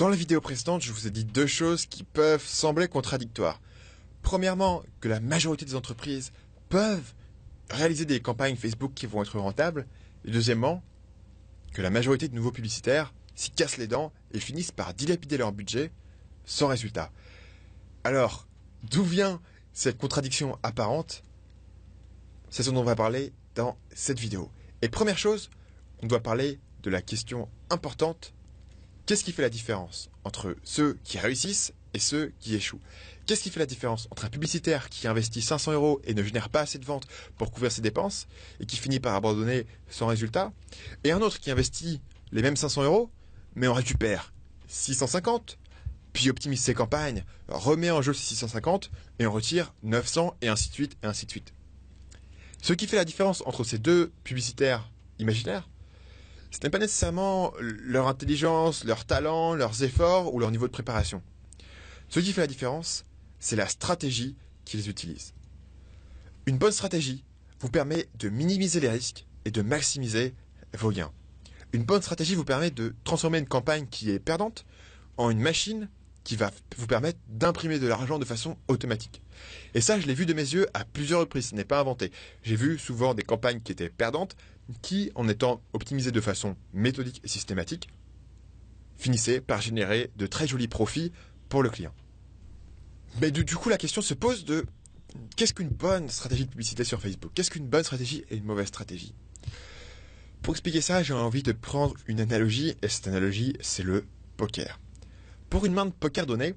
Dans la vidéo précédente, je vous ai dit deux choses qui peuvent sembler contradictoires. Premièrement, que la majorité des entreprises peuvent réaliser des campagnes Facebook qui vont être rentables. Et deuxièmement, que la majorité de nouveaux publicitaires s'y cassent les dents et finissent par dilapider leur budget sans résultat. Alors, d'où vient cette contradiction apparente? C'est ce dont on va parler dans cette vidéo. Et première chose, on doit parler de la question importante. Qu'est-ce qui fait la différence entre ceux qui réussissent et ceux qui échouent? Qu'est-ce qui fait la différence entre un publicitaire qui investit 500 euros et ne génère pas assez de ventes pour couvrir ses dépenses et qui finit par abandonner sans résultat? Et un autre qui investit les mêmes 500 euros mais en récupère 650 puis optimise ses campagnes, remet en jeu ses 650 et en retire 900 et ainsi de suite et ainsi de suite. Ce qui fait la différence entre ces deux publicitaires imaginaires, ce n'est pas nécessairement leur intelligence, leur talent, leurs efforts ou leur niveau de préparation. Ce qui fait la différence, c'est la stratégie qu'ils utilisent. Une bonne stratégie vous permet de minimiser les risques et de maximiser vos gains. Une bonne stratégie vous permet de transformer une campagne qui est perdante en une machine qui va vous permettre d'imprimer de l'argent de façon automatique. Et ça, je l'ai vu de mes yeux à plusieurs reprises, ce n'est pas inventé. J'ai vu souvent des campagnes qui étaient perdantes, qui, en étant optimisées de façon méthodique et systématique, finissaient par générer de très jolis profits pour le client. Mais du, coup, la question se pose de qu'est-ce qu'une bonne stratégie de publicité sur Facebook? Qu'est-ce qu'une bonne stratégie et une mauvaise stratégie? Pour expliquer ça, j'ai envie de prendre une analogie, et cette analogie, c'est le poker. Pour une main de poker donnée,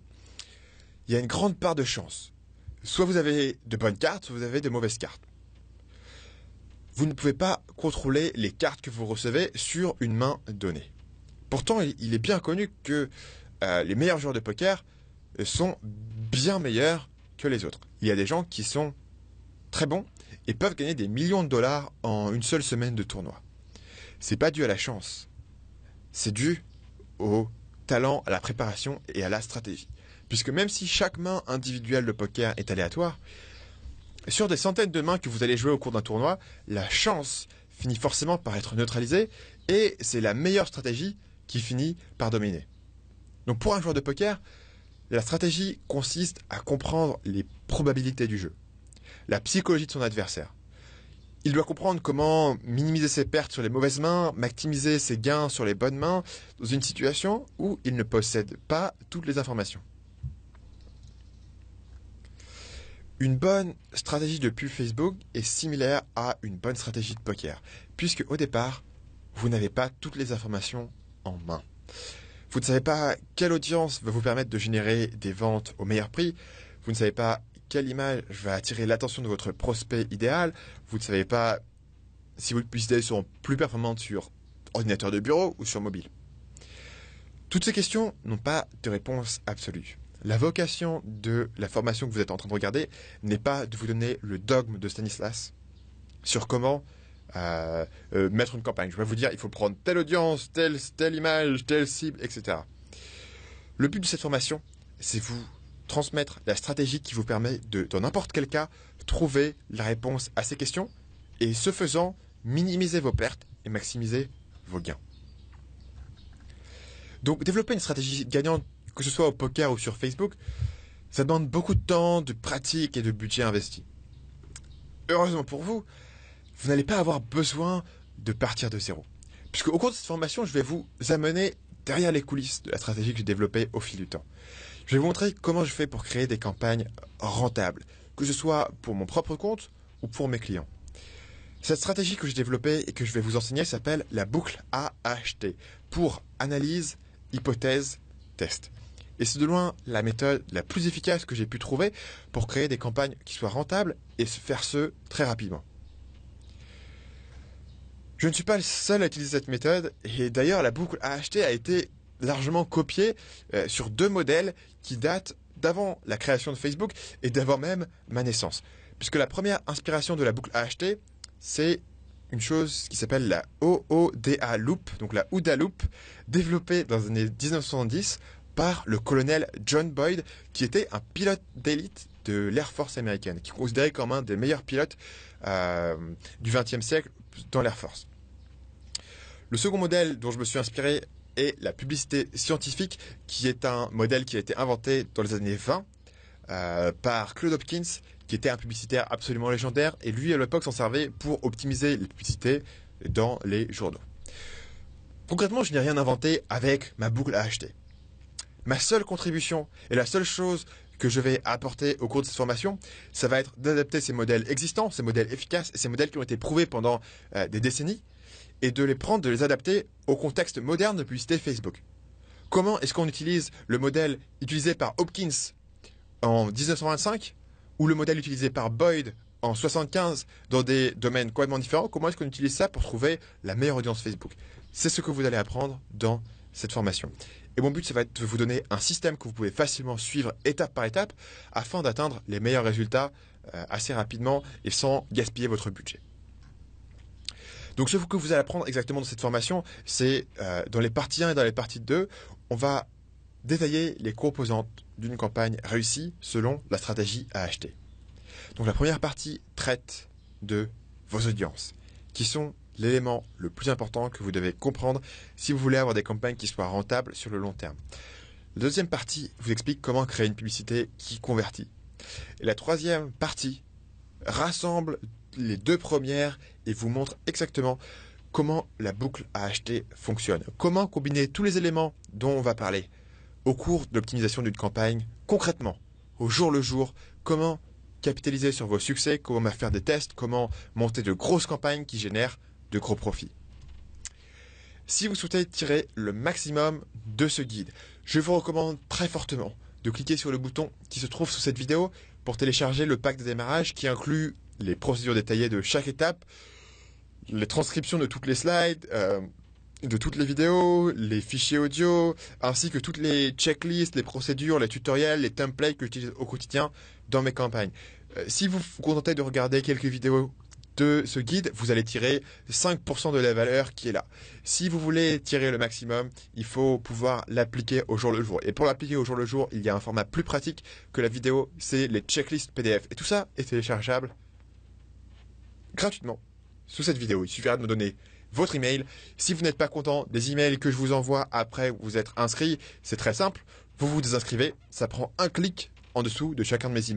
il y a une grande part de chance. Soit vous avez de bonnes cartes, soit vous avez de mauvaises cartes. Vous ne pouvez pas contrôler les cartes que vous recevez sur une main donnée. Pourtant, il est bien connu que euh, les meilleurs joueurs de poker sont bien meilleurs que les autres. Il y a des gens qui sont très bons et peuvent gagner des millions de dollars en une seule semaine de tournoi. C'est pas dû à la chance. C'est dû au à la préparation et à la stratégie. Puisque même si chaque main individuelle de poker est aléatoire, sur des centaines de mains que vous allez jouer au cours d'un tournoi, la chance finit forcément par être neutralisée et c'est la meilleure stratégie qui finit par dominer. Donc pour un joueur de poker, la stratégie consiste à comprendre les probabilités du jeu, la psychologie de son adversaire, il doit comprendre comment minimiser ses pertes sur les mauvaises mains, maximiser ses gains sur les bonnes mains, dans une situation où il ne possède pas toutes les informations. Une bonne stratégie de pub Facebook est similaire à une bonne stratégie de poker, puisque au départ, vous n'avez pas toutes les informations en main. Vous ne savez pas quelle audience va vous permettre de générer des ventes au meilleur prix, vous ne savez pas quelle image va attirer l'attention de votre prospect idéal. Vous ne savez pas si vos publicités seront plus performantes sur ordinateur de bureau ou sur mobile. Toutes ces questions n'ont pas de réponse absolue. La vocation de la formation que vous êtes en train de regarder n'est pas de vous donner le dogme de Stanislas sur comment euh, euh, mettre une campagne. Je vais vous dire, il faut prendre telle audience, telle, telle image, telle cible, etc. Le but de cette formation, c'est vous transmettre la stratégie qui vous permet de, dans n'importe quel cas, trouver la réponse à ces questions et ce faisant, minimiser vos pertes et maximiser vos gains. Donc développer une stratégie gagnante, que ce soit au poker ou sur Facebook, ça demande beaucoup de temps, de pratique et de budget investi. Heureusement pour vous, vous n'allez pas avoir besoin de partir de zéro. Puisque au cours de cette formation, je vais vous amener derrière les coulisses de la stratégie que j'ai développée au fil du temps. Je vais vous montrer comment je fais pour créer des campagnes rentables, que ce soit pour mon propre compte ou pour mes clients. Cette stratégie que j'ai développée et que je vais vous enseigner s'appelle la boucle AHT pour analyse, hypothèse, test. Et c'est de loin la méthode la plus efficace que j'ai pu trouver pour créer des campagnes qui soient rentables et faire ce très rapidement. Je ne suis pas le seul à utiliser cette méthode et d'ailleurs la boucle AHT a été largement copiée euh, sur deux modèles qui datent d'avant la création de Facebook et d'avant même ma naissance. Puisque la première inspiration de la boucle AHT, c'est une chose qui s'appelle la OODA Loop, donc la OODA Loop, développée dans les années 1970 par le colonel John Boyd, qui était un pilote d'élite de l'Air Force américaine, qui est considéré comme un des meilleurs pilotes euh, du XXe siècle dans l'Air Force. Le second modèle dont je me suis inspiré est la publicité scientifique, qui est un modèle qui a été inventé dans les années 20 euh, par Claude Hopkins, qui était un publicitaire absolument légendaire, et lui à l'époque s'en servait pour optimiser les publicités dans les journaux. Concrètement, je n'ai rien inventé avec ma boucle à acheter. Ma seule contribution et la seule chose que je vais apporter au cours de cette formation, ça va être d'adapter ces modèles existants, ces modèles efficaces, ces modèles qui ont été prouvés pendant euh, des décennies, et de les prendre, de les adapter au contexte moderne de publicité Facebook. Comment est-ce qu'on utilise le modèle utilisé par Hopkins en 1925 ou le modèle utilisé par Boyd en 75 dans des domaines complètement différents? Comment est-ce qu'on utilise ça pour trouver la meilleure audience Facebook? C'est ce que vous allez apprendre dans cette formation. Et mon but, ça va être de vous donner un système que vous pouvez facilement suivre étape par étape afin d'atteindre les meilleurs résultats euh, assez rapidement et sans gaspiller votre budget. Donc ce que vous allez apprendre exactement dans cette formation, c'est euh, dans les parties 1 et dans les parties 2, on va détailler les composantes d'une campagne réussie selon la stratégie à acheter. Donc la première partie traite de vos audiences, qui sont l'élément le plus important que vous devez comprendre si vous voulez avoir des campagnes qui soient rentables sur le long terme. La deuxième partie vous explique comment créer une publicité qui convertit. Et la troisième partie rassemble les deux premières et vous montre exactement comment la boucle à acheter fonctionne. Comment combiner tous les éléments dont on va parler au cours de l'optimisation d'une campagne concrètement, au jour le jour, comment capitaliser sur vos succès, comment faire des tests, comment monter de grosses campagnes qui génèrent de gros profits. Si vous souhaitez tirer le maximum de ce guide, je vous recommande très fortement de cliquer sur le bouton qui se trouve sous cette vidéo pour télécharger le pack de démarrage qui inclut les procédures détaillées de chaque étape, les transcriptions de toutes les slides, euh, de toutes les vidéos, les fichiers audio, ainsi que toutes les checklists, les procédures, les tutoriels, les templates que j'utilise au quotidien dans mes campagnes. Euh, si vous vous contentez de regarder quelques vidéos de ce guide, vous allez tirer 5% de la valeur qui est là. Si vous voulez tirer le maximum, il faut pouvoir l'appliquer au jour le jour. Et pour l'appliquer au jour le jour, il y a un format plus pratique que la vidéo, c'est les checklists PDF. Et tout ça est téléchargeable gratuitement sous cette vidéo. Il suffira de me donner votre email. Si vous n'êtes pas content des emails que je vous envoie après vous être inscrit, c'est très simple. Vous vous désinscrivez. Ça prend un clic en dessous de chacun de mes emails.